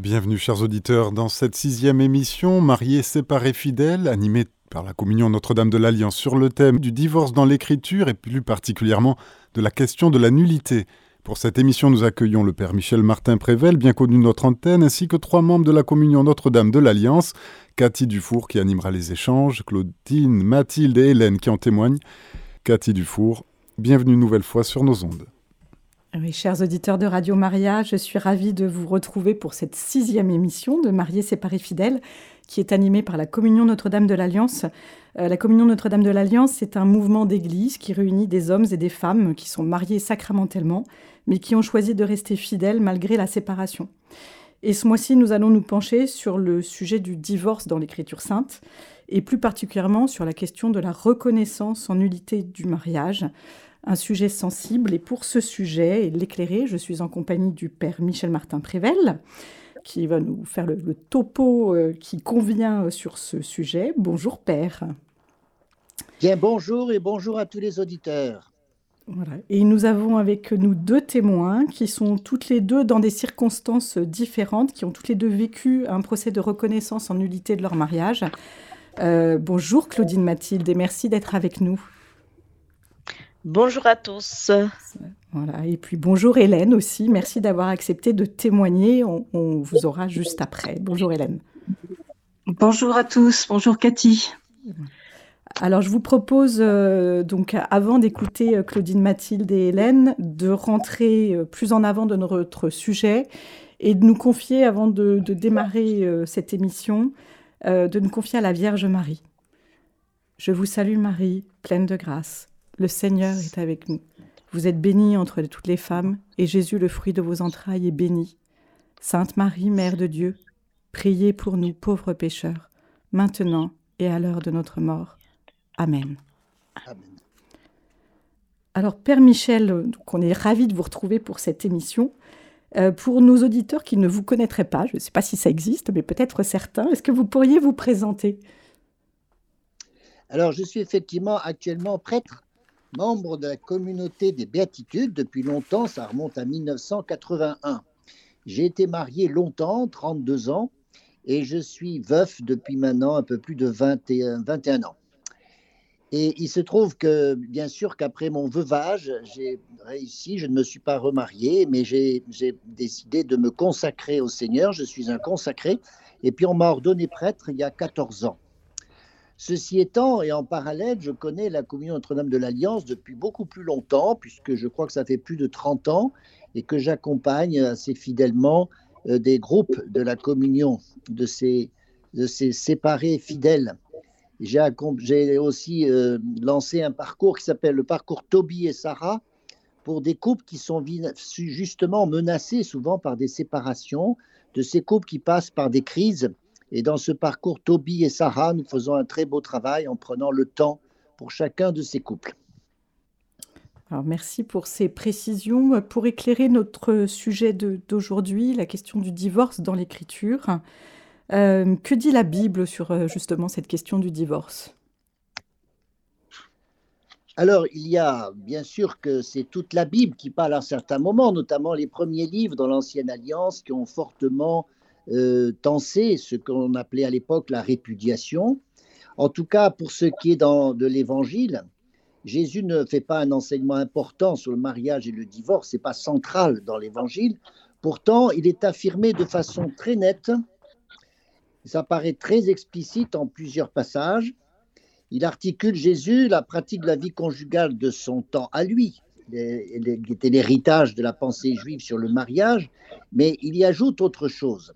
Bienvenue chers auditeurs dans cette sixième émission Mariés, séparés, fidèles, animée par la communion Notre-Dame de l'Alliance sur le thème du divorce dans l'écriture et plus particulièrement de la question de la nullité. Pour cette émission, nous accueillons le Père Michel Martin Prével, bien connu de notre antenne, ainsi que trois membres de la communion Notre-Dame de l'Alliance, Cathy Dufour qui animera les échanges, Claudine, Mathilde et Hélène qui en témoignent. Cathy Dufour, bienvenue nouvelle fois sur nos ondes. Chers auditeurs de Radio Maria, je suis ravie de vous retrouver pour cette sixième émission de Mariés séparés fidèles qui est animée par la Communion Notre-Dame de l'Alliance. Euh, la Communion Notre-Dame de l'Alliance, c'est un mouvement d'église qui réunit des hommes et des femmes qui sont mariés sacramentellement, mais qui ont choisi de rester fidèles malgré la séparation. Et ce mois-ci, nous allons nous pencher sur le sujet du divorce dans l'Écriture sainte, et plus particulièrement sur la question de la reconnaissance en nullité du mariage, un sujet sensible. Et pour ce sujet et l'éclairer, je suis en compagnie du père Michel Martin Prével, qui va nous faire le, topo euh, qui convient euh, sur ce sujet. Bonjour père. Bien, bonjour et bonjour à tous les auditeurs. Voilà. Et nous avons avec nous deux témoins qui sont toutes les deux dans des circonstances différentes, qui ont toutes les deux vécu un procès de reconnaissance en nullité de leur mariage. Euh, bonjour Claudine Mathilde et merci d'être avec nous. Bonjour à tous. Voilà, et puis bonjour Hélène aussi. Merci d'avoir accepté de témoigner. On, vous aura juste après. Bonjour Hélène. Bonjour à tous. Bonjour Cathy. Alors, je vous propose, euh, donc, avant d'écouter euh, Claudine Mathilde et Hélène, de rentrer euh, plus en avant de notre sujet et de nous confier, avant de démarrer cette émission, de nous confier à la Vierge Marie. Je vous salue Marie, pleine de grâce. Le Seigneur est avec nous. Vous êtes bénie entre toutes les femmes, et Jésus, le fruit de vos entrailles, est béni. Sainte Marie, Mère de Dieu, priez pour nous pauvres pécheurs, maintenant et à l'heure de notre mort. Amen. Alors, Père Michel, on est ravi de vous retrouver pour cette émission. Euh, pour nos auditeurs qui ne vous connaîtraient pas, je ne sais pas si ça existe, mais peut-être certains, est-ce que vous pourriez vous présenter? Alors, je suis effectivement actuellement prêtre membre de la communauté des béatitudes depuis longtemps, ça remonte à 1981. J'ai été marié longtemps, 32 ans, et je suis veuf depuis maintenant un peu plus de 21, 21 ans. Et il se trouve que, bien sûr, qu'après mon veuvage, j'ai réussi, je ne me suis pas remarié, mais j'ai décidé de me consacrer au Seigneur. Je suis un consacré. Et puis, on m'a ordonné prêtre il y a 14 ans. Ceci étant, et en parallèle, je connais la communion Notre-Dame de l'Alliance depuis beaucoup plus longtemps, puisque je crois que ça fait plus de 30 ans, et que j'accompagne assez fidèlement euh, des groupes de la communion, de ces, séparés fidèles. J'ai aussi euh, lancé un parcours qui s'appelle le parcours Toby et Sarah, pour des couples qui sont justement menacés souvent par des séparations, de ces couples qui passent par des crises et dans ce parcours, Toby et Sarah, nous faisons un très beau travail en prenant le temps pour chacun de ces couples. Alors merci pour ces précisions. Pour éclairer notre sujet d'aujourd'hui, la question du divorce dans l'écriture, euh, que dit la Bible sur euh, justement cette question du divorce? Alors, il y a bien sûr que c'est toute la Bible qui parle à un certain moment, notamment les premiers livres dans l'Ancienne Alliance qui ont fortement euh, tenser ce qu'on appelait à l'époque la répudiation. En tout cas, pour ce qui est dans, de l'Évangile, Jésus ne fait pas un enseignement important sur le mariage et le divorce, c'est pas central dans l'Évangile. Pourtant, il est affirmé de façon très nette, ça paraît très explicite en plusieurs passages. Il articule Jésus la pratique de la vie conjugale de son temps à lui, qui était l'héritage de la pensée juive sur le mariage, mais il y ajoute autre chose.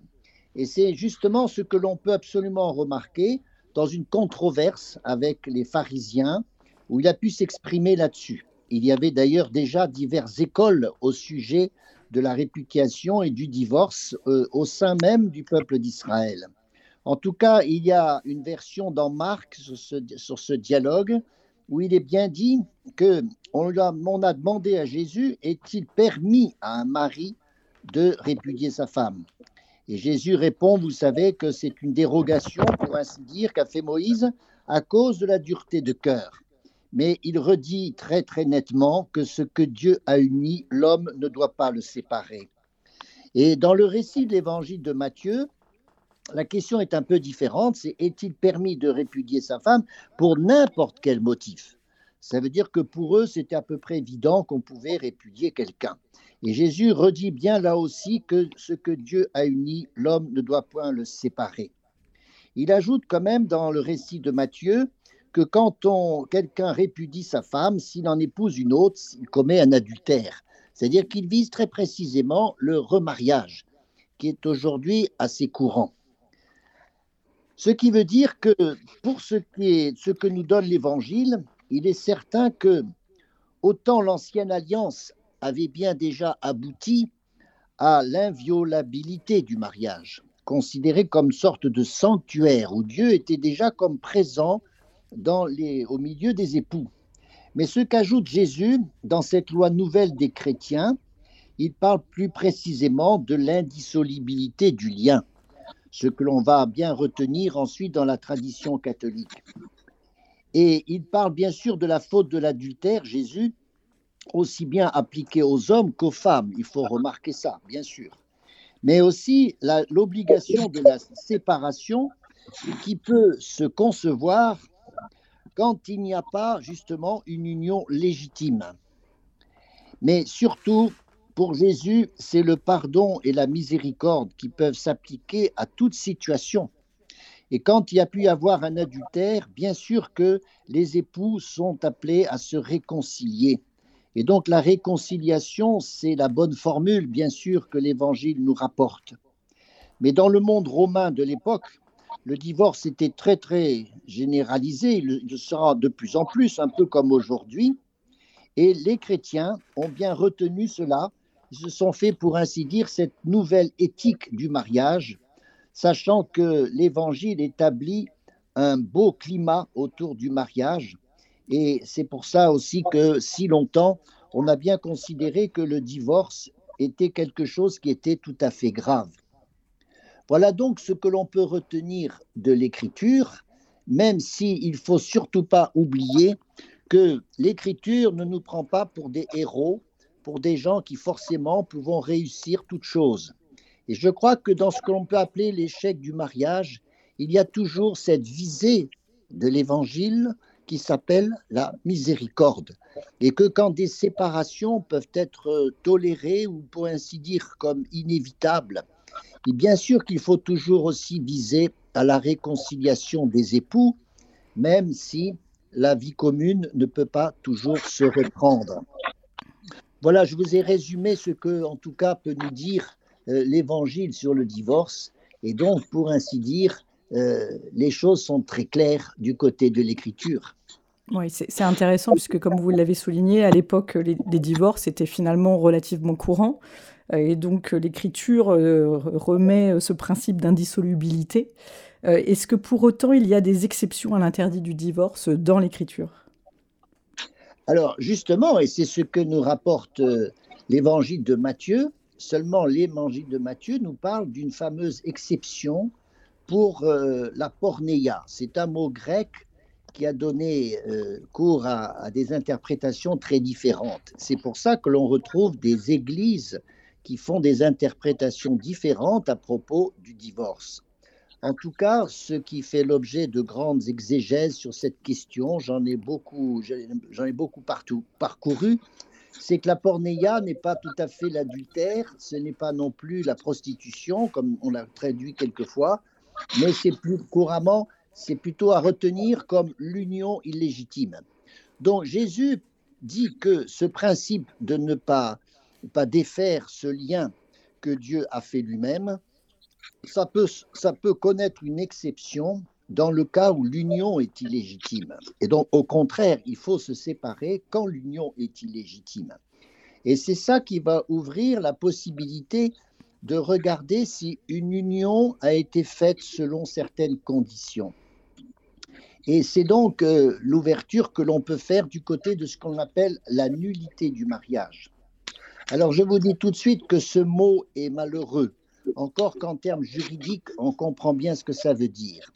Et c'est justement ce que l'on peut absolument remarquer dans une controverse avec les pharisiens, où il a pu s'exprimer là-dessus. Il y avait d'ailleurs déjà diverses écoles au sujet de la réputation et du divorce euh, au sein même du peuple d'Israël. En tout cas, il y a une version dans Marc sur ce, dialogue où il est bien dit que on on a demandé à Jésus est-il permis à un mari de répudier sa femme? Et Jésus répond, vous savez, que c'est une dérogation, pour ainsi dire, qu'a fait Moïse à cause de la dureté de cœur. Mais il redit très très nettement que ce que Dieu a uni, l'homme ne doit pas le séparer. Et dans le récit de l'évangile de Matthieu, la question est un peu différente, c'est est-il permis de répudier sa femme pour n'importe quel motif? Ça veut dire que pour eux, c'était à peu près évident qu'on pouvait répudier quelqu'un. Et Jésus redit bien là aussi que ce que Dieu a uni, l'homme ne doit point le séparer. Il ajoute quand même dans le récit de Matthieu que quand on, quelqu'un répudie sa femme, s'il en épouse une autre, il commet un adultère. C'est-à-dire qu'il vise très précisément le remariage, qui est aujourd'hui assez courant. Ce qui veut dire que pour ce, qui est, ce que nous donne l'Évangile, il est certain que autant l'ancienne alliance avait bien déjà abouti à l'inviolabilité du mariage, considéré comme sorte de sanctuaire où Dieu était déjà comme présent dans les, au milieu des époux. Mais ce qu'ajoute Jésus dans cette loi nouvelle des chrétiens, il parle plus précisément de l'indissolubilité du lien ce que l'on va bien retenir ensuite dans la tradition catholique. Et il parle bien sûr de la faute de l'adultère, Jésus, aussi bien appliquée aux hommes qu'aux femmes. Il faut remarquer ça, bien sûr. Mais aussi l'obligation de la séparation qui peut se concevoir quand il n'y a pas justement une union légitime. Mais surtout, pour Jésus, c'est le pardon et la miséricorde qui peuvent s'appliquer à toute situation. Et quand il y a pu y avoir un adultère, bien sûr que les époux sont appelés à se réconcilier. Et donc la réconciliation, c'est la bonne formule, bien sûr, que l'Évangile nous rapporte. Mais dans le monde romain de l'époque, le divorce était très, très généralisé, il le sera de plus en plus, un peu comme aujourd'hui. Et les chrétiens ont bien retenu cela ils se sont fait, pour ainsi dire, cette nouvelle éthique du mariage, sachant que l'Évangile établit un beau climat autour du mariage. Et c'est pour ça aussi que si longtemps, on a bien considéré que le divorce était quelque chose qui était tout à fait grave. Voilà donc ce que l'on peut retenir de l'écriture, même s'il ne faut surtout pas oublier que l'écriture ne nous prend pas pour des héros, pour des gens qui forcément pouvons réussir toute chose. Et je crois que dans ce que l'on peut appeler l'échec du mariage, il y a toujours cette visée de l'évangile qui s'appelle la miséricorde. Et que quand des séparations peuvent être tolérées ou pour ainsi dire comme inévitables, bien sûr qu'il faut toujours aussi viser à la réconciliation des époux, même si la vie commune ne peut pas toujours se reprendre. Voilà, je vous ai résumé ce que, en tout cas, peut nous dire euh, l'Évangile sur le divorce. Et donc, pour ainsi dire, euh, les choses sont très claires du côté de l'Écriture. Oui, c'est intéressant puisque, comme vous l'avez souligné, à l'époque, les, divorces étaient finalement relativement courants. Euh, et donc, l'Écriture remet ce principe d'indissolubilité. Est-ce que pour autant, il y a des exceptions à l'interdit du divorce dans l'Écriture? Alors justement, et c'est ce que nous rapporte euh, l'évangile de Matthieu, seulement l'évangile de Matthieu nous parle d'une fameuse exception pour euh, la pornéia. C'est un mot grec qui a donné euh, cours à, des interprétations très différentes. C'est pour ça que l'on retrouve des églises qui font des interprétations différentes à propos du divorce. En tout cas, ce qui fait l'objet de grandes exégèses sur cette question, j'en ai beaucoup, j'en ai beaucoup partout parcouru, c'est que la pornéia n'est pas tout à fait l'adultère, ce n'est pas non plus la prostitution, comme on l'a traduit quelquefois, mais c'est plus couramment, c'est plutôt à retenir comme l'union illégitime. Donc Jésus dit que ce principe de ne pas, défaire ce lien que Dieu a fait lui-même, ça peut connaître une exception dans le cas où l'union est illégitime. Et donc, au contraire, il faut se séparer quand l'union est illégitime. Et c'est ça qui va ouvrir la possibilité de regarder si une union a été faite selon certaines conditions. Et c'est donc euh, l'ouverture que l'on peut faire du côté de ce qu'on appelle la nullité du mariage. Alors je vous dis tout de suite que ce mot est malheureux encore qu'en termes juridiques, on comprend bien ce que ça veut dire.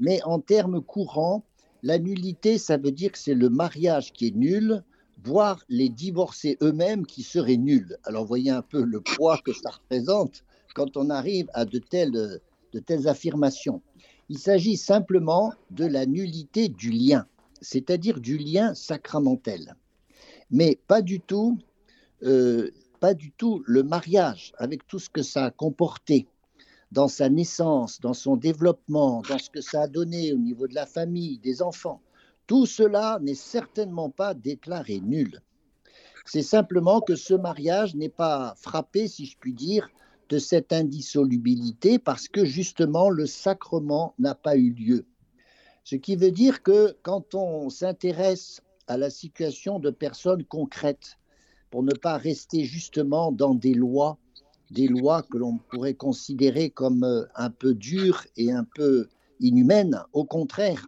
Mais en termes courants, la nullité, ça veut dire que c'est le mariage qui est nul voire les divorcés eux-mêmes qui seraient nuls. Alors voyez un peu le poids que ça représente quand on arrive à de telles, de telles affirmations. Il s'agit simplement de la nullité du lien, c'est-à-dire du lien sacramentel, mais pas du tout, euh, pas du tout le mariage avec tout ce que ça a comporté dans sa naissance, dans son développement, dans ce que ça a donné au niveau de la famille, des enfants. Tout cela n'est certainement pas déclaré nul. C'est simplement que ce mariage n'est pas frappé, si je puis dire, de cette indissolubilité parce que justement le sacrement n'a pas eu lieu. Ce qui veut dire que quand on s'intéresse à la situation de personnes concrètes, pour ne pas rester justement dans des lois, des lois que l'on pourrait considérer comme euh, un peu dures et un peu inhumaines, au contraire,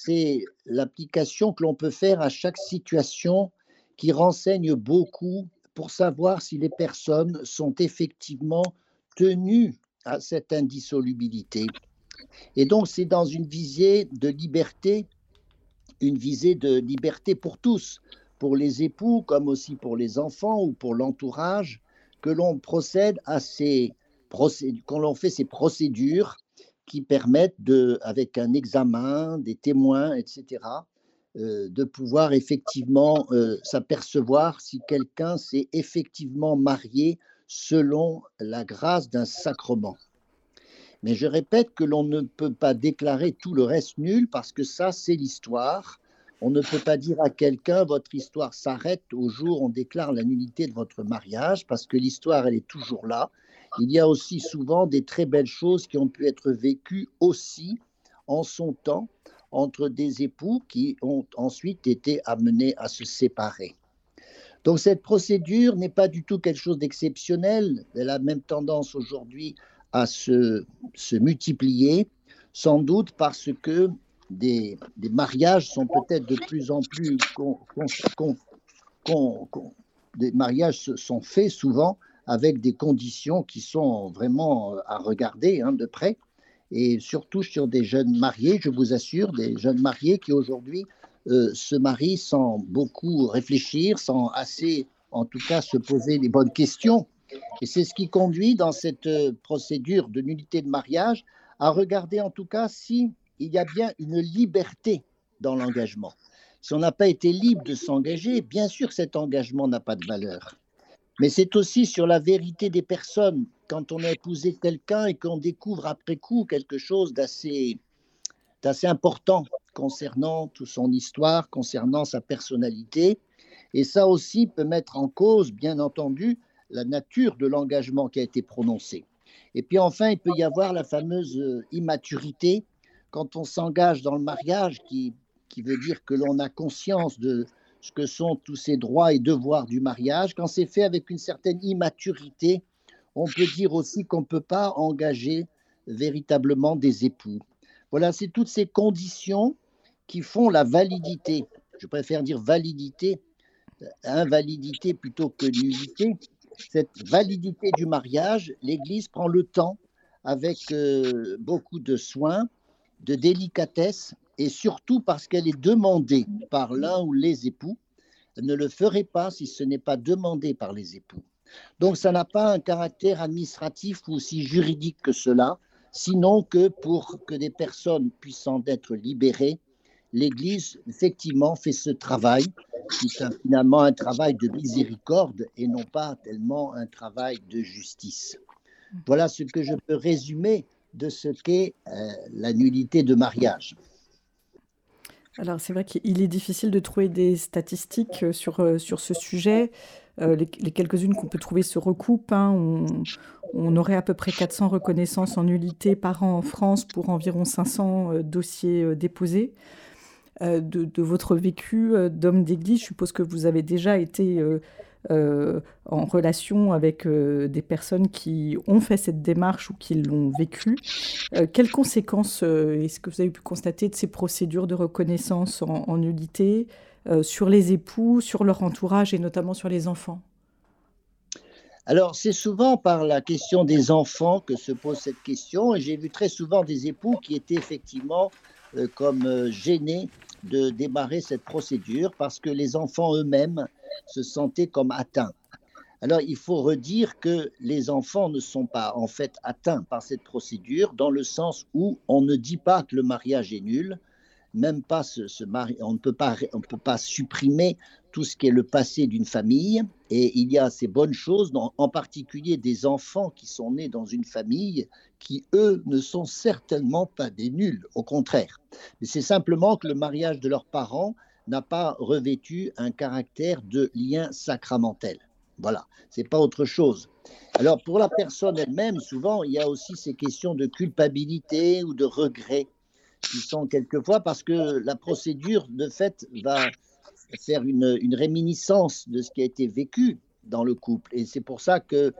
c'est l'application que l'on peut faire à chaque situation qui renseigne beaucoup pour savoir si les personnes sont effectivement tenues à cette indissolubilité. Et donc, c'est dans une visée de liberté, une visée de liberté pour tous, pour les époux comme aussi pour les enfants ou pour l'entourage, que l'on procède à ces procédures, qu'on l'on fait ces procédures qui permettent de, avec un examen, des témoins, etc., euh, de pouvoir effectivement euh, s'apercevoir si quelqu'un s'est effectivement marié selon la grâce d'un sacrement. Mais je répète que l'on ne peut pas déclarer tout le reste nul parce que ça, c'est l'histoire. On ne peut pas dire à quelqu'un votre histoire s'arrête au jour où on déclare la nullité de votre mariage parce que l'histoire, elle est toujours là. Il y a aussi souvent des très belles choses qui ont pu être vécues aussi en son temps entre des époux qui ont ensuite été amenés à se séparer. Donc cette procédure n'est pas du tout quelque chose d'exceptionnel. Elle a même tendance aujourd'hui à se, se, multiplier, sans doute parce que des, des mariages sont peut-être de plus en plus... des mariages sont faits souvent avec des conditions qui sont vraiment à regarder hein, de près et surtout sur des jeunes mariés, je vous assure, des jeunes mariés qui aujourd'hui euh, se marient sans beaucoup réfléchir, sans assez, en tout cas, se poser les bonnes questions. Et c'est ce qui conduit dans cette euh, procédure de nullité de mariage à regarder en tout cas si il y a bien une liberté dans l'engagement. Si on n'a pas été libre de s'engager, bien sûr cet engagement n'a pas de valeur. Mais c'est aussi sur la vérité des personnes. Quand on a épousé quelqu'un et qu'on découvre après coup quelque chose d'assez, important concernant toute son histoire, concernant sa personnalité. Et ça aussi peut mettre en cause, bien entendu, la nature de l'engagement qui a été prononcé. Et puis enfin, il peut y avoir la fameuse immaturité quand on s'engage dans le mariage, qui, qui veut dire que l'on a conscience de, ce que sont tous ces droits et devoirs du mariage. Quand c'est fait avec une certaine immaturité, on peut dire aussi qu'on ne peut pas engager véritablement des époux. Voilà, c'est toutes ces conditions qui font la validité. Je préfère dire validité, invalidité plutôt que nullité. Cette validité du mariage, l'Église prend le temps, avec euh, beaucoup de soin, de délicatesse, et surtout parce qu'elle est demandée par l'un ou les époux, ne le ferait pas si ce n'est pas demandé par les époux. Donc ça n'a pas un caractère administratif ou aussi juridique que cela, sinon que pour que des personnes puissent en être libérées, l'Église effectivement fait ce travail, qui est finalement un travail de miséricorde et non pas tellement un travail de justice. Voilà ce que je peux résumer de ce qu'est euh, la nullité de mariage. Alors c'est vrai qu'il est difficile de trouver des statistiques euh, sur, euh, sur ce sujet. Les, quelques-unes qu'on peut trouver se recoupent. Hein. On, aurait à peu près 400 reconnaissances en nullité par an en France pour environ 500 dossiers déposés. De, votre vécu d'homme d'église, je suppose que vous avez déjà été euh, en relation avec euh, des personnes qui ont fait cette démarche ou qui l'ont vécue. Euh, quelles conséquences est-ce que vous avez pu constater de ces procédures de reconnaissance en, nullité sur les époux, sur leur entourage et notamment sur les enfants? Alors, c'est souvent par la question des enfants que se pose cette question, et j'ai vu très souvent des époux qui étaient effectivement comme gênés de démarrer cette procédure parce que les enfants eux-mêmes se sentaient comme atteints. Alors il faut redire que les enfants ne sont pas en fait atteints par cette procédure dans le sens où on ne dit pas que le mariage est nul, même pas ce, on ne peut pas on peut pas supprimer tout ce qui est le passé d'une famille et il y a ces bonnes choses en particulier des enfants qui sont nés dans une famille qui eux ne sont certainement pas des nuls au contraire mais c'est simplement que le mariage de leurs parents n'a pas revêtu un caractère de lien sacramentel voilà c'est pas autre chose alors pour la personne elle-même souvent il y a aussi ces questions de culpabilité ou de regret qui sont quelquefois parce que la procédure, de fait, va faire une, réminiscence de ce qui a été vécu dans le couple. Et c'est pour ça que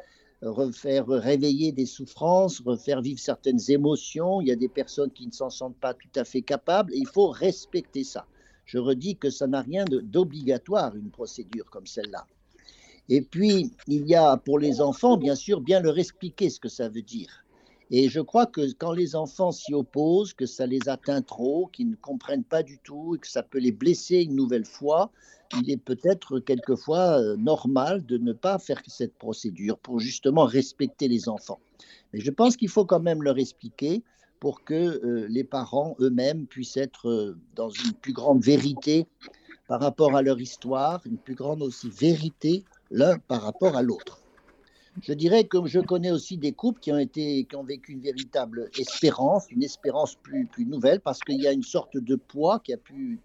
refaire réveiller des souffrances, refaire vivre certaines émotions, il y a des personnes qui ne s'en sentent pas tout à fait capables, et il faut respecter ça. Je redis que ça n'a rien d'obligatoire, une procédure comme celle-là. Et puis, il y a pour les enfants, bien sûr, bien leur expliquer ce que ça veut dire. Et je crois que quand les enfants s'y opposent, que ça les atteint trop, qu'ils ne comprennent pas du tout et que ça peut les blesser une nouvelle fois, il est peut-être quelquefois euh, normal de ne pas faire cette procédure pour justement respecter les enfants. Mais je pense qu'il faut quand même leur expliquer pour que euh, les parents eux-mêmes puissent être euh, dans une plus grande vérité par rapport à leur histoire, une plus grande aussi vérité l'un par rapport à l'autre. Je dirais que je connais aussi des couples qui ont, été, qui ont vécu une véritable espérance, une espérance plus, plus nouvelle, parce qu'il y a une sorte de poids qui a pu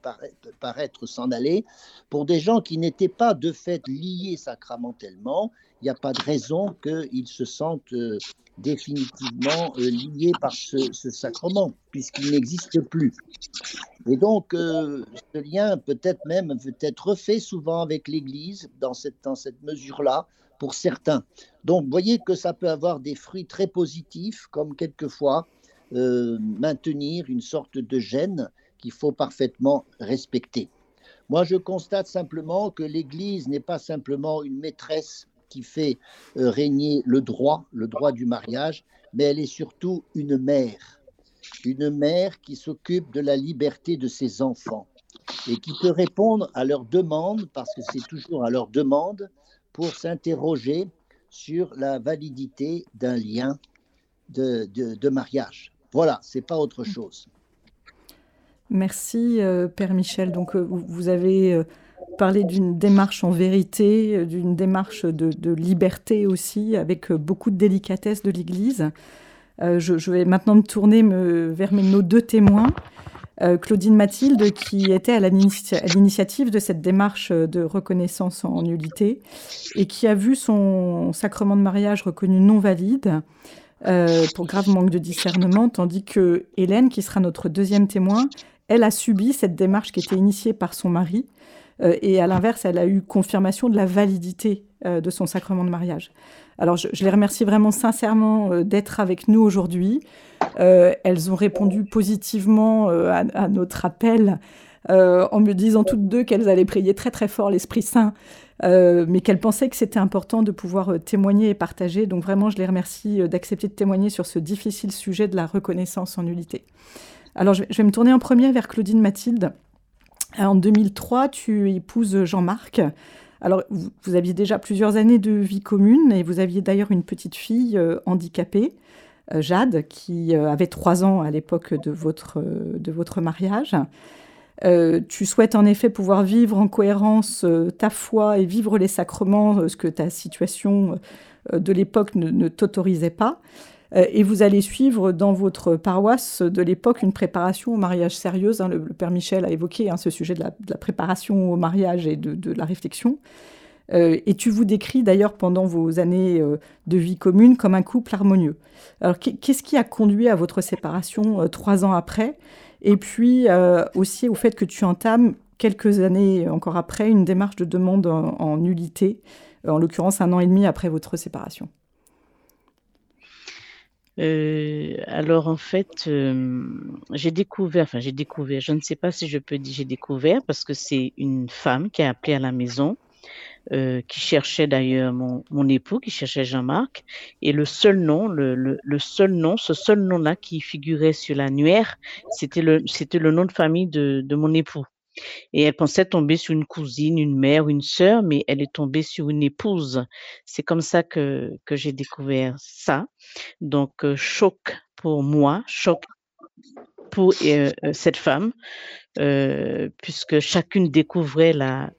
paraître, s'en aller. Pour des gens qui n'étaient pas de fait liés sacramentellement, il n'y a pas de raison qu'ils se sentent euh, définitivement euh, liés par ce, sacrement, puisqu'il n'existe plus. Et donc, euh, ce lien peut-être même peut être refait souvent avec l'Église dans cette, dans cette mesure-là, pour certains. Donc, voyez que ça peut avoir des fruits très positifs, comme quelquefois euh, maintenir une sorte de gêne qu'il faut parfaitement respecter. Moi, je constate simplement que l'Église n'est pas simplement une maîtresse qui fait euh, régner le droit, le droit du mariage, mais elle est surtout une mère, une mère qui s'occupe de la liberté de ses enfants et qui peut répondre à leurs demandes, parce que c'est toujours à leurs demandes, pour s'interroger sur la validité d'un lien de, mariage. Voilà, c'est pas autre chose. Merci, euh, Père Michel. Donc, euh, vous avez euh, parlé d'une démarche en vérité, d'une démarche de, liberté aussi, avec beaucoup de délicatesse de l'Église. Je, vais maintenant me tourner vers nos deux témoins. Euh, Claudine Mathilde, qui était à l'initiative de cette démarche de reconnaissance en nullité et qui a vu son sacrement de mariage reconnu non valide euh, pour grave manque de discernement, tandis que Hélène, qui sera notre deuxième témoin, elle a subi cette démarche qui était initiée par son mari euh, et à l'inverse, elle a eu confirmation de la validité de son sacrement de mariage. Alors, je, les remercie vraiment sincèrement d'être avec nous aujourd'hui. Euh, elles ont répondu positivement euh, à, notre appel euh, en me disant toutes deux qu'elles allaient prier très très fort l'Esprit Saint, mais qu'elles pensaient que c'était important de pouvoir témoigner et partager. Donc vraiment, je les remercie d'accepter de témoigner sur ce difficile sujet de la reconnaissance en nullité. Alors je vais me tourner en premier vers Claudine Mathilde. En 2003, tu épouses Jean-Marc. Alors, vous, aviez déjà plusieurs années de vie commune et vous aviez d'ailleurs une petite fille handicapée. Euh, Jade, qui euh, avait trois ans à l'époque de votre, votre mariage. Euh, tu souhaites en effet pouvoir vivre en cohérence ta foi et vivre les sacrements, ce que ta situation de l'époque ne, t'autorisait pas. Et vous allez suivre dans votre paroisse de l'époque une préparation au mariage sérieuse. Hein. le, Père Michel a évoqué hein, ce sujet de la, préparation au mariage et de, la réflexion. Euh, et tu vous décris d'ailleurs pendant vos années euh, de vie commune comme un couple harmonieux. Alors qu'est-ce qui a conduit à votre séparation euh, trois ans après? Et puis aussi au fait que tu entames quelques années encore après une démarche de demande en, nullité, en l'occurrence un an et demi après votre séparation. Alors en fait, j'ai découvert, enfin j'ai découvert, je ne sais pas si je peux dire j'ai découvert parce que c'est une femme qui a appelé à la maison euh, qui cherchait d'ailleurs mon, mon, époux, qui cherchait Jean-Marc. Et le seul nom, le, le, le seul nom, ce seul nom-là qui figurait sur l'annuaire, c'était le, c'était le nom de famille de, de mon époux. Et elle pensait tomber sur une cousine, une mère, une sœur, mais elle est tombée sur une épouse. C'est comme ça que, que j'ai découvert ça. Donc, euh, choc pour moi, choc pour euh, euh, cette femme, puisque chacune découvrait la,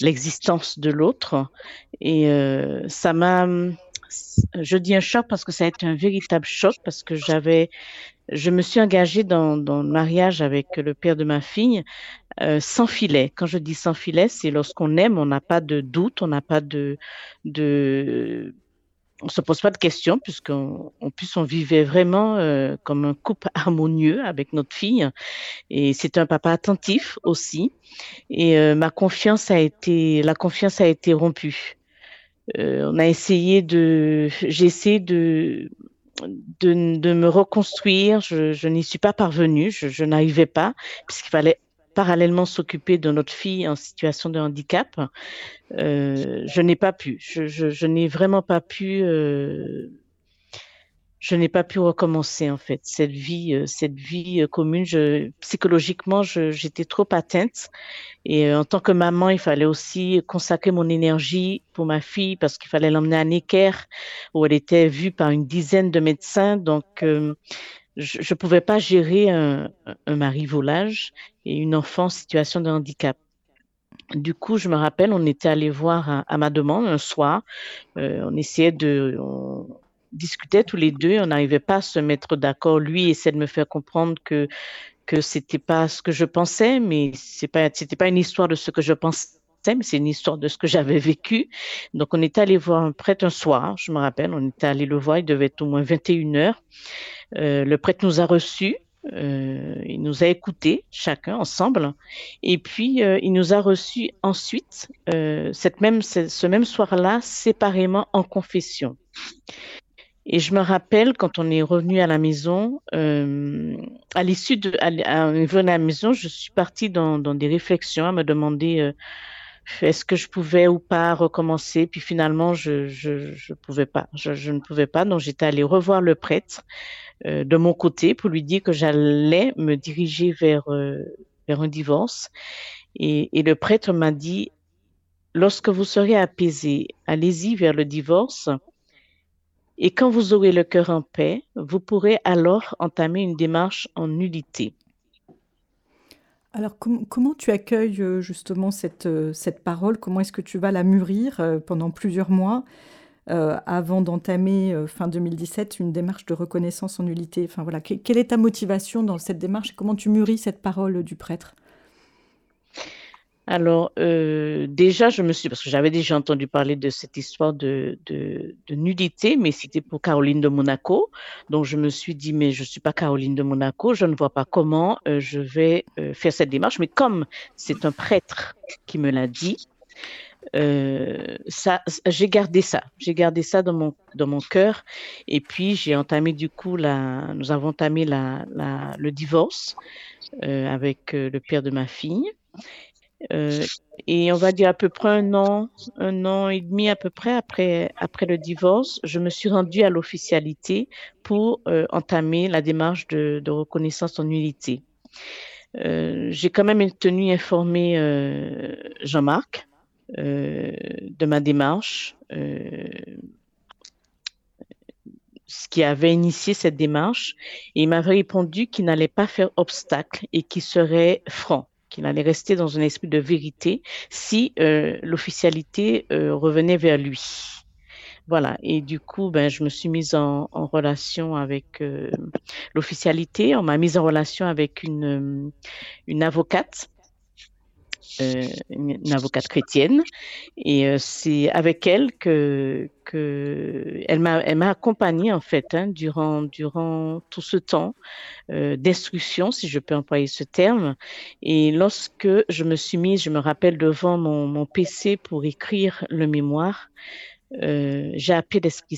l'existence de l'autre. Et ça m'a, je dis un choc parce que ça a été un véritable choc, parce que j'avais, je me suis engagée dans, dans le mariage avec le père de ma fille euh, sans filet. Quand je dis sans filet, c'est lorsqu'on aime, on n'a pas de doute, on n'a pas de, de on se pose pas de questions puisqu'on en plus on vivait vraiment euh, comme un couple harmonieux avec notre fille et c'est un papa attentif aussi et euh, ma confiance a été la confiance a été rompue. Euh, on a essayé de j'ai essayé de de, de me reconstruire, je, je n'y suis pas parvenue, je, je n'arrivais pas, puisqu'il fallait parallèlement s'occuper de notre fille en situation de handicap, euh, je n'ai pas pu. Je, je, je n'ai vraiment pas pu. Je n'ai pas pu recommencer en fait cette vie, euh, cette vie euh, commune. Je, psychologiquement, j'étais trop atteinte et euh, en tant que maman, il fallait aussi consacrer mon énergie pour ma fille parce qu'il fallait l'emmener à Necker où elle était vue par une dizaine de médecins. Donc euh, je ne pouvais pas gérer un, un mari volage et une enfant en situation de handicap. Du coup, je me rappelle, on était allé voir à, à ma demande un soir. Euh, on essayait de, on discutait tous les deux. On n'arrivait pas à se mettre d'accord. Lui essayait de me faire comprendre que que c'était pas ce que je pensais, mais c'est pas c'était pas une histoire de ce que je pensais mais c'est une histoire de ce que j'avais vécu. Donc, on est allé voir un prêtre un soir, je me rappelle, on était allé le voir, il devait être au moins 21 heures. Euh, le prêtre nous a reçus, euh, il nous a écoutés chacun ensemble, et puis euh, il nous a reçus ensuite, cette même, ce même soir-là, séparément en confession. Et je me rappelle quand on est revenu à la maison, euh, à l'issue de, à, à, à, la maison, je suis partie dans, dans des réflexions à me demander euh, est-ce que je pouvais ou pas recommencer? Puis finalement, je je, je pouvais pas. Je, je, ne pouvais pas. Donc j'étais allée revoir le prêtre euh, de mon côté pour lui dire que j'allais me diriger vers euh, vers un divorce. Et, et le prêtre m'a dit lorsque vous serez apaisé, allez-y vers le divorce. Et quand vous aurez le cœur en paix, vous pourrez alors entamer une démarche en nullité. Alors, com comment tu accueilles euh, justement cette, euh, cette parole? Comment est-ce que tu vas la mûrir euh, pendant plusieurs mois avant d'entamer fin 2017 une démarche de reconnaissance en nullité voilà, que, quelle est ta motivation dans cette démarche et comment tu mûris cette parole du prêtre? Alors, euh, déjà, je me suis, parce que j'avais déjà entendu parler de cette histoire de, de, de nudité, mais c'était pour Caroline de Monaco. Donc, je me suis dit, mais je ne suis pas Caroline de Monaco, je ne vois pas comment euh, je vais euh, faire cette démarche. Mais comme c'est un prêtre qui me l'a dit, euh, ça, j'ai gardé ça, j'ai gardé ça dans mon dans mon cœur. Et puis j'ai entamé du coup la, nous avons entamé la, la le divorce avec le père de ma fille. Euh, et on va dire à peu près un an, un an et demi à peu près après, après le divorce, je me suis rendue à l'officialité pour euh, entamer la démarche de, reconnaissance en nullité. Euh, j'ai quand même tenu informé Jean-Marc de ma démarche, ce qui avait initié cette démarche, et il m'avait répondu qu'il n'allait pas faire obstacle et qu'il serait franc qu'il allait rester dans un esprit de vérité si euh, l'officialité euh, revenait vers lui. Voilà, et du coup, ben, je me suis mise en, en relation avec euh, l'officialité. On m'a mise en relation avec une, une avocate une avocate chrétienne, et euh, c'est avec elle que, que elle m'a elle m'a accompagnée en fait hein, durant durant tout ce temps euh, d'instruction, si je peux employer ce terme. Et lorsque je me suis mise, je me rappelle devant mon, PC pour écrire le mémoire, euh, j'ai appelé l'Esprit.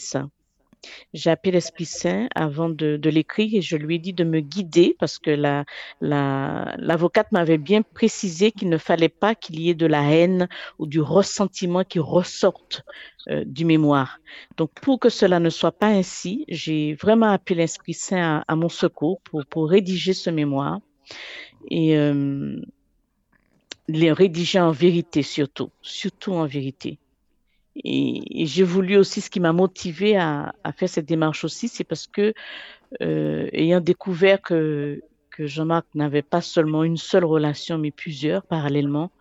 J'ai appelé l'Esprit Saint avant de, l'écrire et je lui ai dit de me guider parce que la, l'avocate m'avait bien précisé qu'il ne fallait pas qu'il y ait de la haine ou du ressentiment qui ressorte euh, du mémoire. Donc, pour que cela ne soit pas ainsi, j'ai vraiment appelé l'Esprit Saint à, mon secours pour, pour rédiger ce mémoire et euh, les rédiger en vérité surtout, surtout en vérité. Et, j'ai voulu aussi, ce qui m'a motivé à, faire cette démarche aussi, c'est parce que, euh, ayant découvert que, Jean-Marc n'avait pas seulement une seule relation, mais plusieurs parallèlement,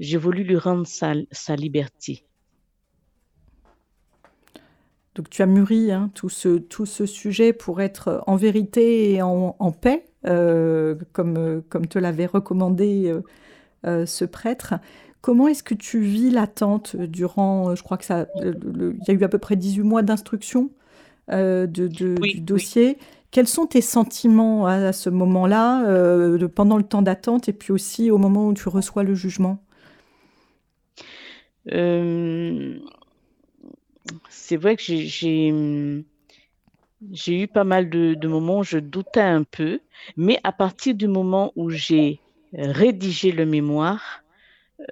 j'ai voulu lui rendre sa, liberté. Donc tu as mûri hein, tout, ce, sujet pour être en vérité et en, paix, euh, comme, comme te l'avait recommandé euh, ce prêtre. Comment est-ce que tu vis l'attente durant, euh, je crois que ça, il y a eu à peu près 18 mois d'instruction euh, de, du dossier. Quels sont tes sentiments à, ce moment-là, euh, pendant le temps d'attente et puis aussi au moment où tu reçois le jugement? C'est vrai que j'ai j'ai eu pas mal de, de, moments où je doutais un peu, mais à partir du moment où j'ai rédigé le mémoire,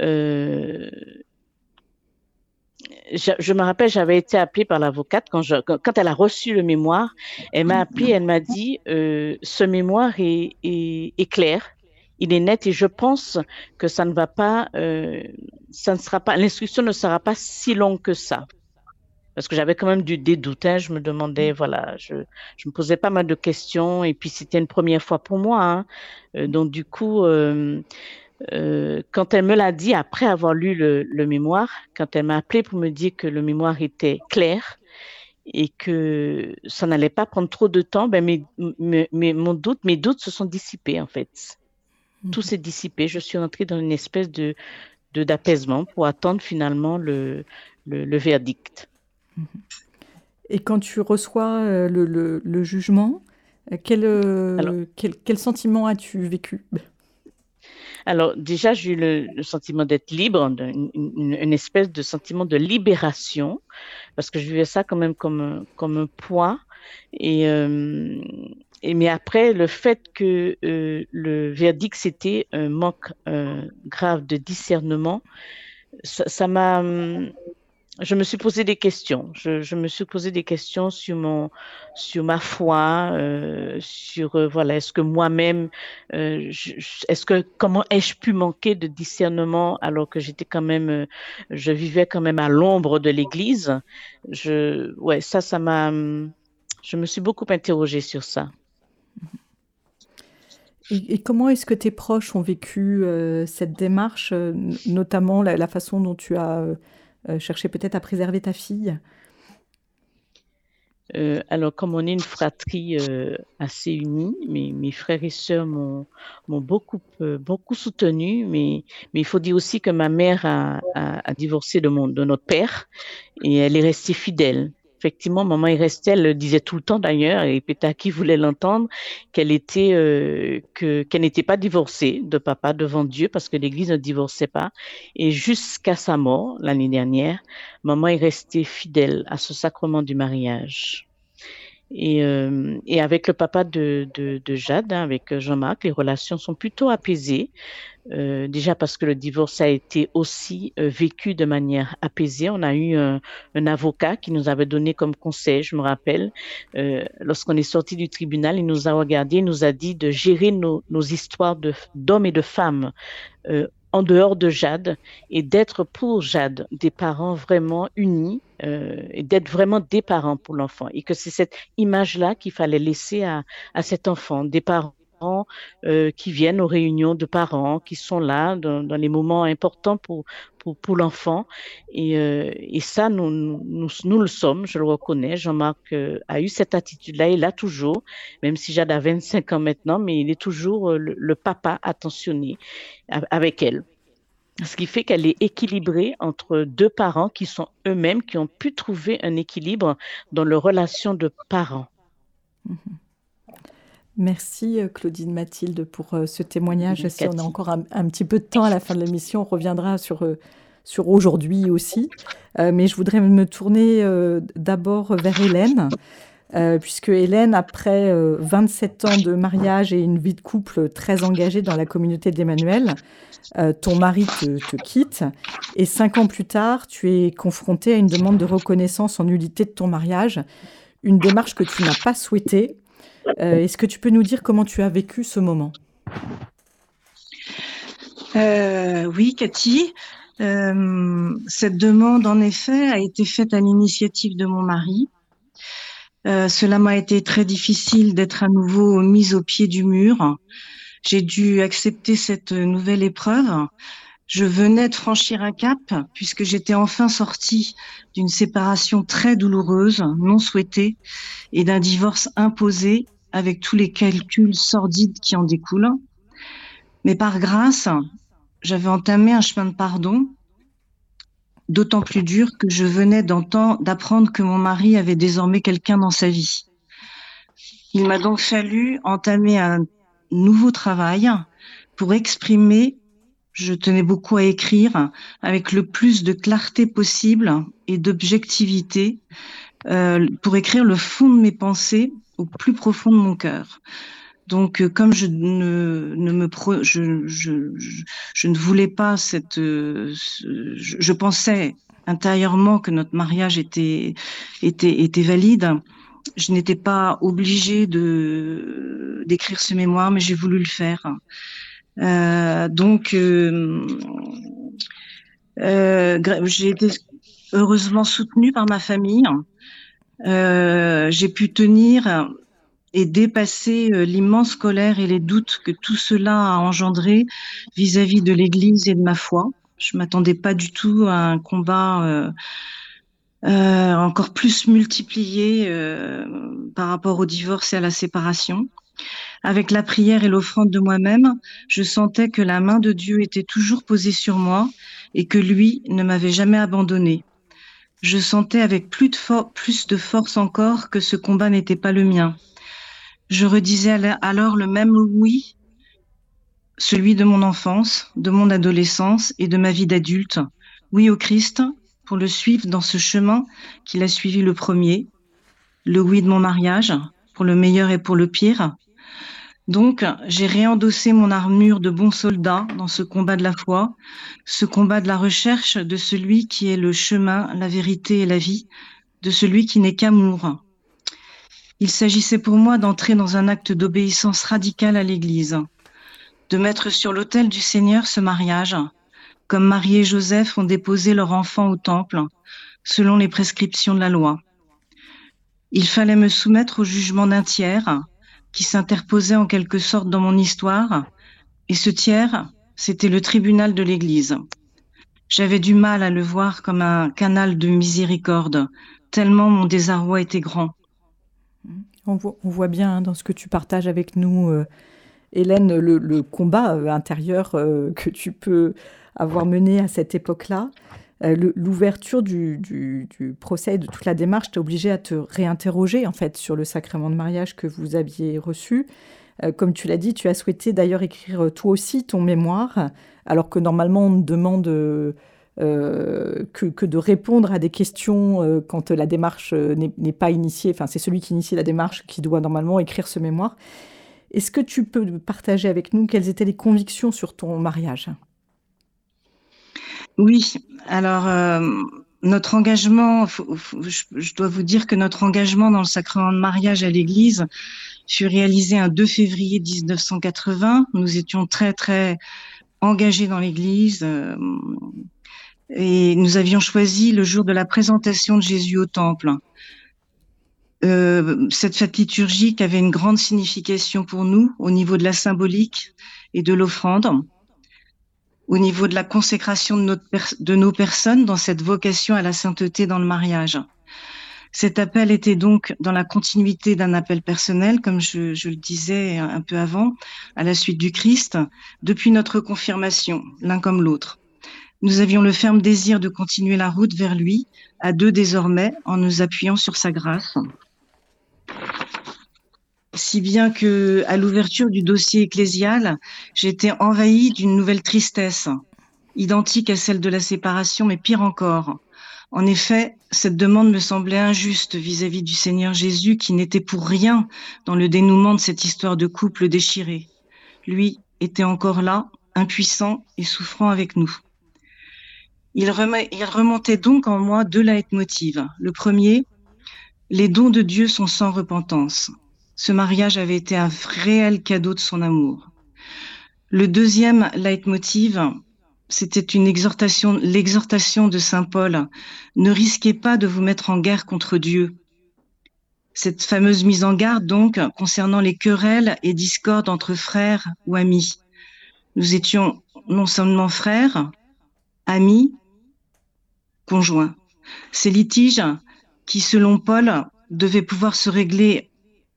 euh, je, me rappelle, j'avais été appelée par l'avocate quand, elle a reçu le mémoire. Elle m'a appelée, elle m'a dit euh, ce mémoire est, clair, il est net et je pense que ça ne va pas, euh, ne sera pas, l'instruction ne sera pas si longue que ça. Parce que j'avais quand même du, des hein. je me demandais, voilà, je, me posais pas mal de questions et puis c'était une première fois pour moi. Hein. Euh, donc du coup, quand elle me l'a dit après avoir lu le, mémoire, quand elle m'a appelé pour me dire que le mémoire était clair et que ça n'allait pas prendre trop de temps, ben mes, mes, mon doute, mes doutes se sont dissipés en fait. Tout mhm. s'est dissipé. Je suis entrée dans une espèce de d'apaisement pour attendre finalement le, le, verdict. Mhm. Et quand tu reçois euh, le, le, jugement, euh, quel, quel, quel sentiment as-tu vécu? Alors déjà, j'ai eu le, sentiment d'être libre, une, espèce de sentiment de libération, parce que je vivais ça quand même comme, comme un poids. Et, euh, mais après, le fait que euh, le verdict c'était un manque euh, grave de discernement, ça m'a je me suis posé des questions. Je, me suis posé des questions sur mon, sur ma foi, euh, sur euh, voilà, est-ce que moi-même, euh, est-ce que comment ai-je pu manquer de discernement alors que j'étais quand même, je vivais quand même à l'ombre de l'Église? Je, ouais, ça, ça m'a, je me suis beaucoup interrogée sur ça. Et, comment est-ce que tes proches ont vécu cette démarche, notamment la, façon dont tu as chercher peut-être à préserver ta fille. Euh, alors, comme on est une fratrie euh, assez unie, mes, frères et sœurs m'ont beaucoup, beaucoup soutenu, mais, il faut dire aussi que ma mère a, divorcé de notre père et elle est restée fidèle effectivement, maman elle le disait tout le temps d'ailleurs, et qui voulait l'entendre, qu'elle était, euh, que qu'elle n'était pas divorcée de papa devant Dieu parce que l'Église ne divorçait pas. Et jusqu'à sa mort l'année dernière, maman est restée fidèle à ce sacrement du mariage. Et, euh, et avec le papa de, de, de Jade, hein, avec Jean-Marc, les relations sont plutôt apaisées. Euh, déjà parce que le divorce a été aussi euh, vécu de manière apaisée. On a eu un, un, avocat qui nous avait donné comme conseil, je me rappelle, euh, lorsqu'on est sorti du tribunal, il nous a regardé, il nous a dit de gérer nos, nos histoires d'hommes et de femmes euh, en dehors de Jade et d'être pour Jade des parents vraiment unis euh, et d'être vraiment des parents pour l'enfant. Et que c'est cette image-là qu'il fallait laisser à, à cet enfant, des parents euh, qui viennent aux réunions de parents, qui sont là dans, les moments importants pour, pour, l'enfant. Et, euh, et, ça, nous, nous, nous, le sommes, je le reconnais. Jean-Marc a eu cette attitude-là, il l'a toujours, même si Jade a 25 ans maintenant, mais il est toujours le papa attentionné avec elle. Ce qui fait qu'elle est équilibrée entre deux parents qui sont eux-mêmes, qui ont pu trouver un équilibre dans leur relation de parents. -hmm. Merci euh, Claudine Mathilde pour euh, ce témoignage. Si on a encore un, petit peu de temps à la fin de l'émission, on reviendra sur, euh, sur aujourd'hui aussi. mais je voudrais me tourner d'abord vers Hélène. Puisque Hélène, après 27 ans de mariage et une vie de couple très engagée dans la communauté d'Emmanuel, ton mari te, quitte et cinq ans plus tard, tu es confrontée à une demande de reconnaissance en nullité de ton mariage, une démarche que tu n'as pas souhaitée. Est-ce que tu peux nous dire comment tu as vécu ce moment? Euh, oui, Cathy. Euh, cette demande, en effet, a été faite à l'initiative de mon mari. Euh, cela m'a été très difficile d'être à nouveau mise au pied du mur. J'ai dû accepter cette nouvelle épreuve. Je venais de franchir un cap puisque j'étais enfin sortie d'une séparation très douloureuse, non souhaitée, et d'un divorce imposé avec tous les calculs sordides qui en découlent. Mais par grâce, j'avais entamé un chemin de pardon, d'autant plus dur que je venais d'apprendre que mon mari avait désormais quelqu'un dans sa vie. Il m'a donc fallu entamer un nouveau travail pour exprimer, je tenais beaucoup à écrire, avec le plus de clarté possible et d'objectivité, euh, pour écrire le fond de mes pensées au plus profond de mon cœur. Donc, euh, comme je ne, ne me je, je, je, ne voulais pas cette, euh, je, pensais intérieurement que notre mariage était était était valide. Je n'étais pas obligée de d'écrire ce mémoire, mais j'ai voulu le faire. Euh, donc, euh, euh, j'ai été heureusement soutenue par ma famille. j'ai pu tenir et dépasser euh, l'immense colère et les doutes que tout cela a engendré vis-à-vis de l'Église et de ma foi. Je m'attendais pas du tout à un combat euh, euh, encore plus multiplié par rapport au divorce et à la séparation. Avec la prière et l'offrande de moi-même, je sentais que la main de Dieu était toujours posée sur moi et que lui ne m'avait jamais abandonné. Je sentais avec plus de, plus de force encore que ce combat n'était pas le mien, je redisais alors le même oui, celui de mon enfance, de mon adolescence et de ma vie d'adulte. Oui au Christ, pour le suivre dans ce chemin qu'il a suivi le premier. Le oui de mon mariage, pour le meilleur et pour le pire. Donc, j'ai réendossé mon armure de bon soldat dans ce combat de la foi, ce combat de la recherche de celui qui est le chemin, la vérité et la vie, de celui qui n'est qu'amour, il s'agissait pour moi d'entrer dans un acte d'obéissance radicale à l'Église, de mettre sur l'autel du Seigneur ce mariage, comme Marie et Joseph ont déposé leur enfant au temple, selon les prescriptions de la loi. Il fallait me soumettre au jugement d'un tiers, qui s'interposait en quelque sorte dans mon histoire, et ce tiers, c'était le tribunal de l'Église. J'avais du mal à le voir comme un canal de miséricorde, tellement mon désarroi était grand. On voit, bien hein, dans ce que tu partages avec nous, euh, Hélène, le, combat euh, intérieur euh, que tu peux avoir mené à cette époque-là. L'ouverture du, procès et de toute la démarche t'a obligé à te réinterroger en fait sur le sacrement de mariage que vous aviez reçu. comme tu l'as dit, tu as souhaité d'ailleurs écrire toi aussi ton mémoire, alors que normalement on demande euh, que, de répondre à des questions euh, quand la démarche euh, n'est pas initiée. Enfin, c'est celui qui initie la démarche qui doit normalement écrire ce mémoire. Est-ce que tu peux partager avec nous quelles étaient les convictions sur ton mariage? Oui, alors notre engagement, je, dois vous dire que notre engagement dans le sacrement de mariage à l'Église fut réalisé un 2 février 1980. Nous étions très très engagés dans l'Église. Et nous avions choisi le jour de la présentation de Jésus au temple. Euh, cette fête liturgique avait une grande signification pour nous au niveau de la symbolique et de l'offrande, au niveau de la consécration de, nos personnes dans cette vocation à la sainteté dans le mariage. Cet appel était donc dans la continuité d'un appel personnel, comme je, le disais un peu avant, à la suite du Christ, depuis notre confirmation, l'un comme l'autre. Nous avions le ferme désir de continuer la route vers lui, à deux désormais, en nous appuyant sur sa grâce. Si bien que, à l'ouverture du dossier ecclésial, j'étais envahie d'une nouvelle tristesse, identique à celle de la séparation, mais pire encore. En effet, cette demande me semblait injuste vis-à-vis du Seigneur Jésus qui n'était pour rien dans le dénouement de cette histoire de couple déchiré. Lui était encore là, impuissant et souffrant avec nous. Il, remontait donc en moi deux leitmotivs. Le premier, les dons de Dieu sont sans repentance. Ce mariage avait été un réel cadeau de son amour. Le deuxième leitmotiv, c'était une exhortation, l'exhortation de Saint Paul. Ne risquez pas de vous mettre en guerre contre Dieu. Cette fameuse mise en garde, donc, concernant les querelles et discordes entre frères ou amis. Nous étions non seulement frères, amis, conjoints. Ces litiges qui, selon Paul, devaient pouvoir se régler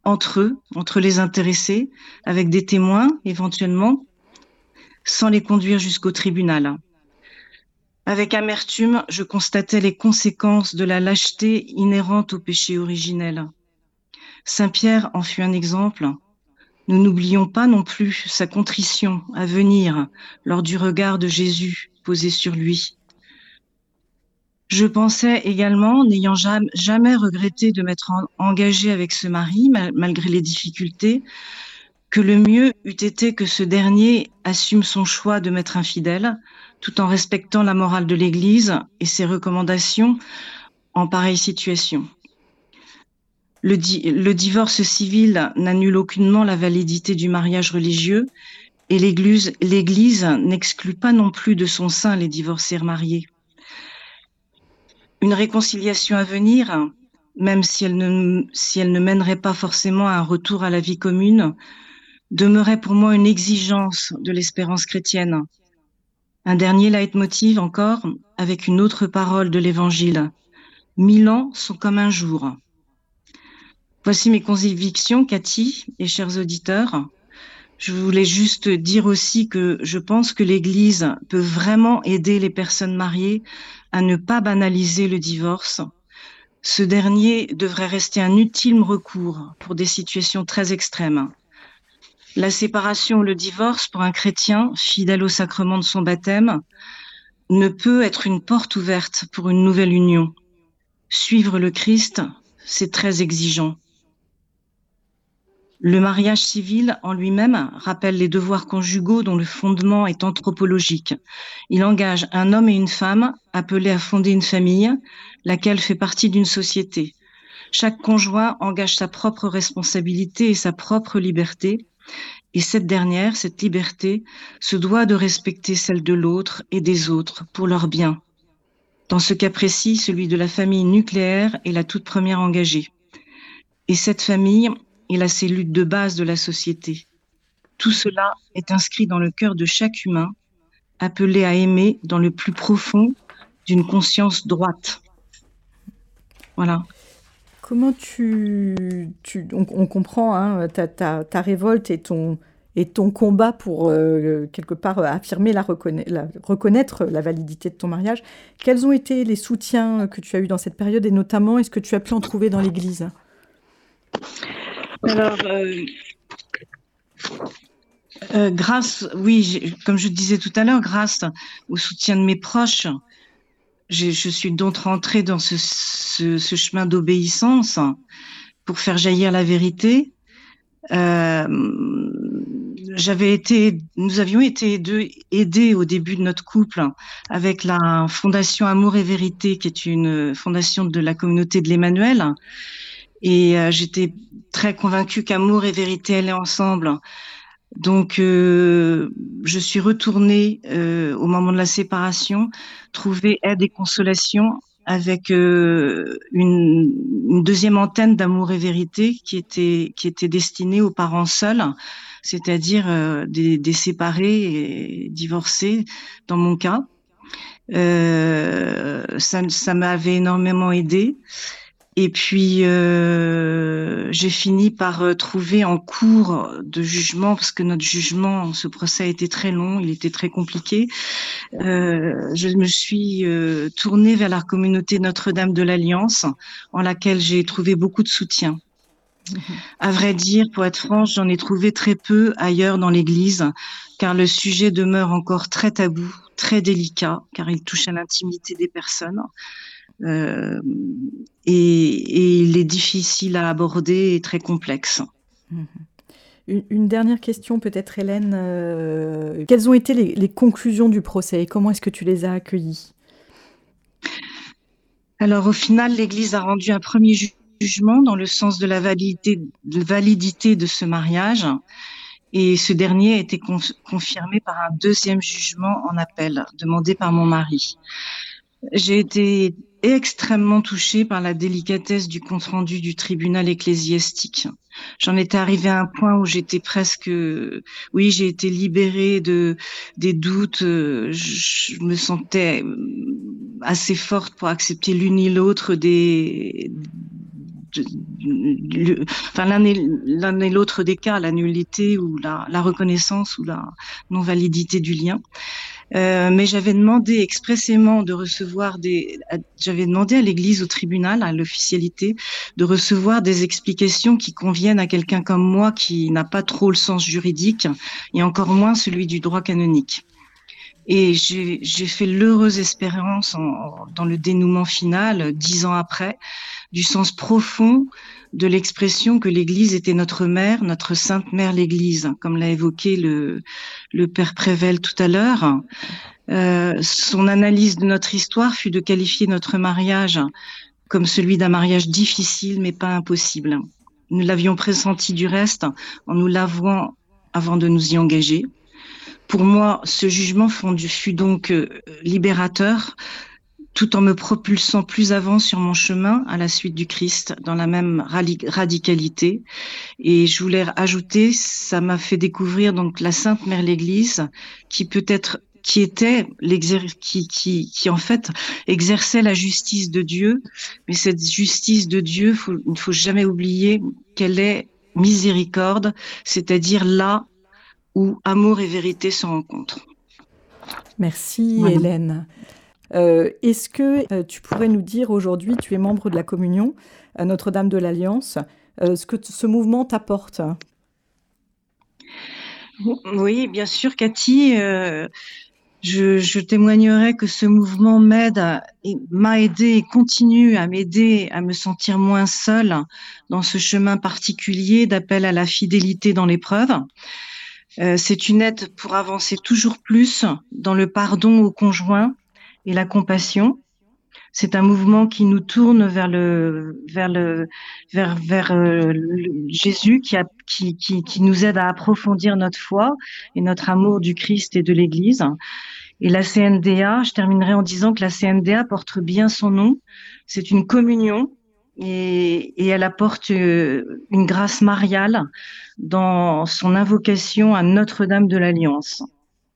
entre eux, entre les intéressés, avec des témoins éventuellement, sans les conduire jusqu'au tribunal. Avec amertume, je constatais les conséquences de la lâcheté inhérente au péché originel. Saint Pierre en fut un exemple. Nous n'oublions pas non plus sa contrition à venir lors du regard de Jésus posé sur lui. Je pensais également, n'ayant jamais regretté de m'être engagée avec ce mari, malgré les difficultés, que le mieux eût été que ce dernier assume son choix de m'être infidèle, tout en respectant la morale de l'Église et ses recommandations en pareille situation. Le, divorce civil n'annule aucunement la validité du mariage religieux et l'Église n'exclut pas non plus de son sein les divorcés mariés. Une réconciliation à venir, même si elle ne, mènerait pas forcément à un retour à la vie commune, demeurait pour moi une exigence de l'espérance chrétienne. Un dernier leitmotiv encore, avec une autre parole de l'Évangile. Mille ans sont comme un jour. Voici mes convictions, Cathy et chers auditeurs. Je voulais juste dire aussi que je pense que l'Église peut vraiment aider les personnes mariées à ne pas banaliser le divorce. Ce dernier devrait rester un utile recours pour des situations très extrêmes. La séparation ou le divorce pour un chrétien fidèle au sacrement de son baptême ne peut être une porte ouverte pour une nouvelle union. Suivre le Christ, c'est très exigeant. Le mariage civil en lui-même rappelle les devoirs conjugaux dont le fondement est anthropologique. Il engage un homme et une femme appelés à fonder une famille, laquelle fait partie d'une société. Chaque conjoint engage sa propre responsabilité et sa propre liberté, et cette dernière, cette liberté, se doit de respecter celle de l'autre et des autres pour leur bien. Dans ce cas précis, celui de la famille nucléaire est la toute première engagée. Et cette famille est la cellule de base de la société. Tout cela est inscrit dans le cœur de chaque humain, appelé à aimer dans le plus profond d'une conscience droite. Voilà. Comment tu, tu on, comprend hein, ta, ta, ta, révolte et ton, et ton combat pour euh, quelque part affirmer la, reconnaître la validité de ton mariage. Quels ont été les soutiens que tu as eu dans cette période et notamment est-ce que tu as pu en trouver dans l'Église? Alors, euh, euh, grâce, oui, comme je disais tout à l'heure, grâce au soutien de mes proches, je suis donc rentrée dans ce, chemin d'obéissance pour faire jaillir la vérité. Euh, j'avais été, nous avions été aidés au début de notre couple avec la fondation Amour et Vérité, qui est une fondation de la communauté de l'Emmanuel. Et euh, j'étais très convaincue qu'Amour et Vérité allaient ensemble. Donc, euh, je suis retournée euh, au moment de la séparation, trouver aide et consolation avec euh, une, une, deuxième antenne d'amour et vérité qui était qui était destinée aux parents seuls, c'est-à-dire euh, des, des, séparés et divorcés dans mon cas. Euh, ça ça m'avait énormément aidé. Et puis, euh, j'ai fini par euh, trouver en cours de jugement, parce que notre jugement, ce procès a été très long, il était très compliqué. Euh, je me suis euh, tournée vers la communauté Notre-Dame de l'Alliance, en laquelle j'ai trouvé beaucoup de soutien. À vrai dire, pour être franche, j'en ai trouvé très peu ailleurs dans l'Église, car le sujet demeure encore très tabou, très délicat, car il touche à l'intimité des personnes. Euh, et, il est difficile à aborder et très complexe. Une, dernière question peut-être, Hélène. Euh, quelles ont été les, les conclusions du procès et comment est-ce que tu les as accueillies? Alors au final, l'Église a rendu un premier jugement dans le sens de la validité de, validité de ce mariage. Et ce dernier a été confirmé par un deuxième jugement en appel demandé par mon mari. J'ai été extrêmement touchée par la délicatesse du compte-rendu du tribunal ecclésiastique. J'en étais arrivée à un point où j'étais presque, oui, j'ai été libérée de des doutes. Je me sentais assez forte pour accepter l'une et l'autre des enfin l'un et l'autre des cas, la nullité ou la, reconnaissance ou la non validité du lien. Euh, mais j'avais demandé expressément de recevoir des, j'avais demandé à l'Église, au tribunal, à l'officialité, de recevoir des explications qui conviennent à quelqu'un comme moi qui n'a pas trop le sens juridique et encore moins celui du droit canonique. Et j'ai fait l'heureuse espérance en, dans le dénouement final, dix ans après, du sens profond de l'expression que l'Église était notre mère, notre sainte mère l'Église, comme l'a évoqué le, le père Prével tout à l'heure. Euh, son analyse de notre histoire fut de qualifier notre mariage comme celui d'un mariage difficile mais pas impossible. Nous l'avions pressenti du reste en nous l'avouant avant de nous y engager. Pour moi, ce jugement fut donc euh, libérateur, tout en me propulsant plus avant sur mon chemin à la suite du Christ, dans la même radicalité. Et je voulais ajouter, ça m'a fait découvrir donc la Sainte Mère l'Église, qui peut être qui était qui, qui, qui en fait exerçait la justice de Dieu, mais cette justice de Dieu, il ne faut jamais oublier qu'elle est miséricorde, c'est-à-dire là où amour et vérité se rencontrent. Merci Hélène. Euh, est-ce que euh, tu pourrais nous dire aujourd'hui, tu es membre de la communion à Notre-Dame de l'Alliance, euh, ce que ce mouvement t'apporte? Oui, bien sûr, Cathy. Je, témoignerai que ce mouvement m'aide, m'a aidé et continue à m'aider à me sentir moins seule dans ce chemin particulier d'appel à la fidélité dans l'épreuve. Euh, c'est une aide pour avancer toujours plus dans le pardon au conjoint et la compassion. C'est un mouvement qui nous tourne vers le vers le vers vers euh, Jésus qui, qui, qui qui nous aide à approfondir notre foi et notre amour du Christ et de l'Église. Et la CNDA, je terminerai en disant que la CNDA porte bien son nom. C'est une communion et, elle apporte euh, une grâce mariale dans son invocation à Notre-Dame de l'Alliance.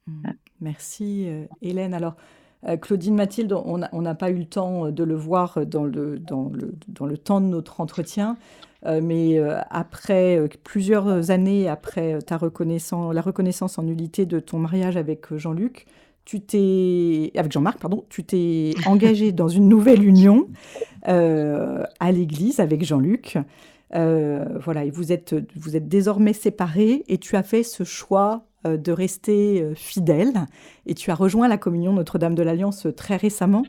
Mmh. Merci euh, Hélène. Alors Claudine Mathilde, on n'a pas eu le temps de le voir dans le, dans le, dans le temps de notre entretien, mais après plusieurs années après ta reconnaissance, la reconnaissance en nullité de ton mariage avec Jean-Luc, tu t'es, avec Jean-Marc, pardon, tu t'es engagé dans une nouvelle union euh, à l'église avec Jean-Luc. Euh, voilà, et vous êtes, vous êtes désormais séparés et tu as fait ce choix euh, de rester fidèle et tu as rejoint la communion Notre-Dame de l'Alliance très récemment.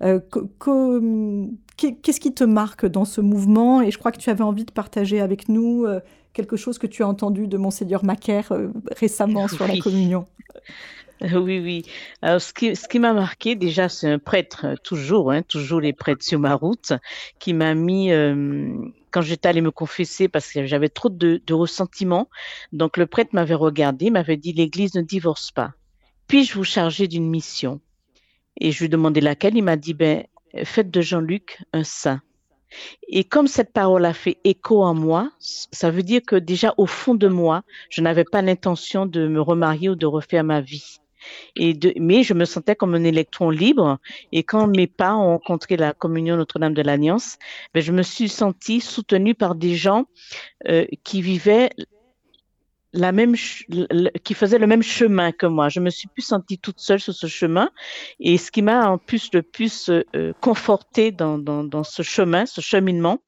Qu'est-ce qui te marque dans ce mouvement? Et je crois que tu avais envie de partager avec nous quelque chose que tu as entendu de Monseigneur Macaire récemment sur la communion? Oui, oui. Alors, ce qui, ce qui m'a marqué, déjà, c'est un prêtre, toujours, hein, toujours les prêtres sur ma route, qui m'a mis, euh, quand j'étais allée me confesser, parce que j'avais trop de, de ressentiment, donc le prêtre m'avait regardé, m'avait dit, l'Église ne divorce pas. Puis-je vous charger d'une mission? Et je lui ai demandé laquelle. Il m'a dit, ben, faites de Jean-Luc un saint. Et comme cette parole a fait écho en moi, ça veut dire que déjà au fond de moi, je n'avais pas l'intention de me remarier ou de refaire ma vie. Mais je me sentais comme un électron libre. Et quand mes pas ont rencontré la communion Notre-Dame de l'Alliance, ben je me suis sentie soutenue par des gens euh, qui vivaient la même qui faisaient le même chemin que moi. Je me suis plus sentie toute seule sur ce chemin. Et ce qui m'a en plus le plus euh, confortée dans, dans, dans, ce chemin, ce cheminement,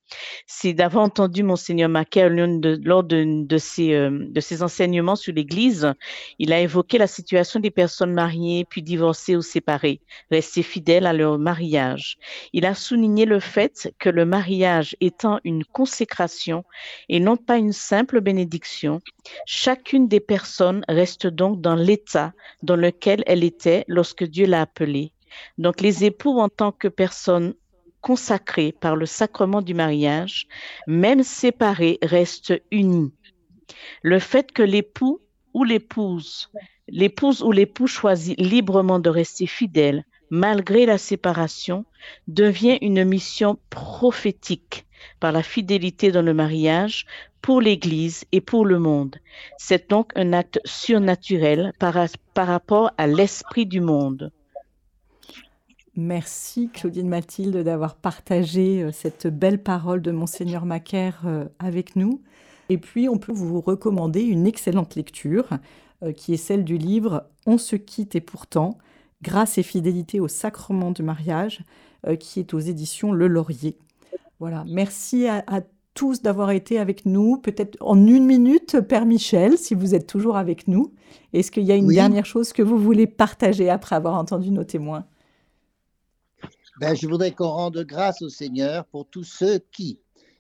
C'est d'avoir entendu Monseigneur Macaire lors euh, de ses enseignements sur l'Église. Il a évoqué la situation des personnes mariées puis divorcées ou séparées, restées fidèles à leur mariage. Il a souligné le fait que le mariage étant une consécration et non pas une simple bénédiction, chacune des personnes reste donc dans l'état dans lequel elle était lorsque Dieu l'a appelée. Donc les époux en tant que personnes consacrés par le sacrement du mariage, même séparés, restent unis. Le fait que l'époux ou l'épouse, l'épouse ou l'époux choisit librement de rester fidèle malgré la séparation devient une mission prophétique par la fidélité dans le mariage pour l'Église et pour le monde. C'est donc un acte surnaturel par, par rapport à l'esprit du monde. Merci Claudine Mathilde d'avoir partagé euh, cette belle parole de Monseigneur Macaire euh, avec nous. Et puis on peut vous recommander une excellente lecture euh, qui est celle du livre On se quitte et pourtant, grâce et fidélité au sacrement du mariage, qui est aux éditions Le Laurier. Voilà, merci à, tous d'avoir été avec nous. Peut-être en une minute, Père Michel, si vous êtes toujours avec nous. Est-ce qu'il y a une dernière chose que vous voulez partager après avoir entendu nos témoins? Ben, je voudrais qu'on rende grâce au Seigneur pour tous ceux qui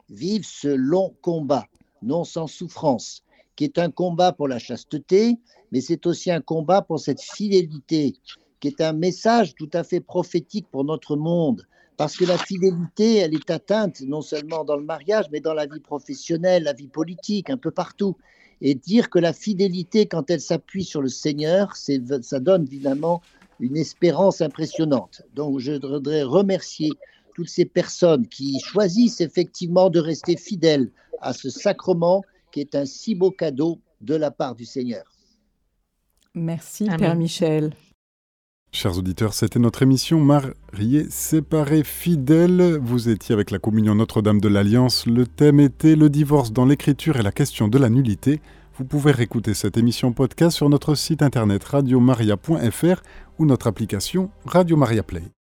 vivent ce long combat, non sans souffrance, qui est un combat pour la chasteté, mais c'est aussi un combat pour cette fidélité, qui est un message tout à fait prophétique pour notre monde, parce que la fidélité, elle est atteinte non seulement dans le mariage, mais dans la vie professionnelle, la vie politique, un peu partout. Et dire que la fidélité, quand elle s'appuie sur le Seigneur, ça donne évidemment une espérance impressionnante. Donc je voudrais remercier toutes ces personnes qui choisissent effectivement de rester fidèles à ce sacrement qui est un si beau cadeau de la part du Seigneur. Merci Père Michel. Chers auditeurs, c'était notre émission Mariés séparés fidèles. Vous étiez avec la communion Notre-Dame de l'Alliance. Le thème était le divorce dans l'écriture et la question de la nullité. Vous pouvez réécouter cette émission podcast sur notre site internet radiomaria.fr ou notre application Radio Maria Play.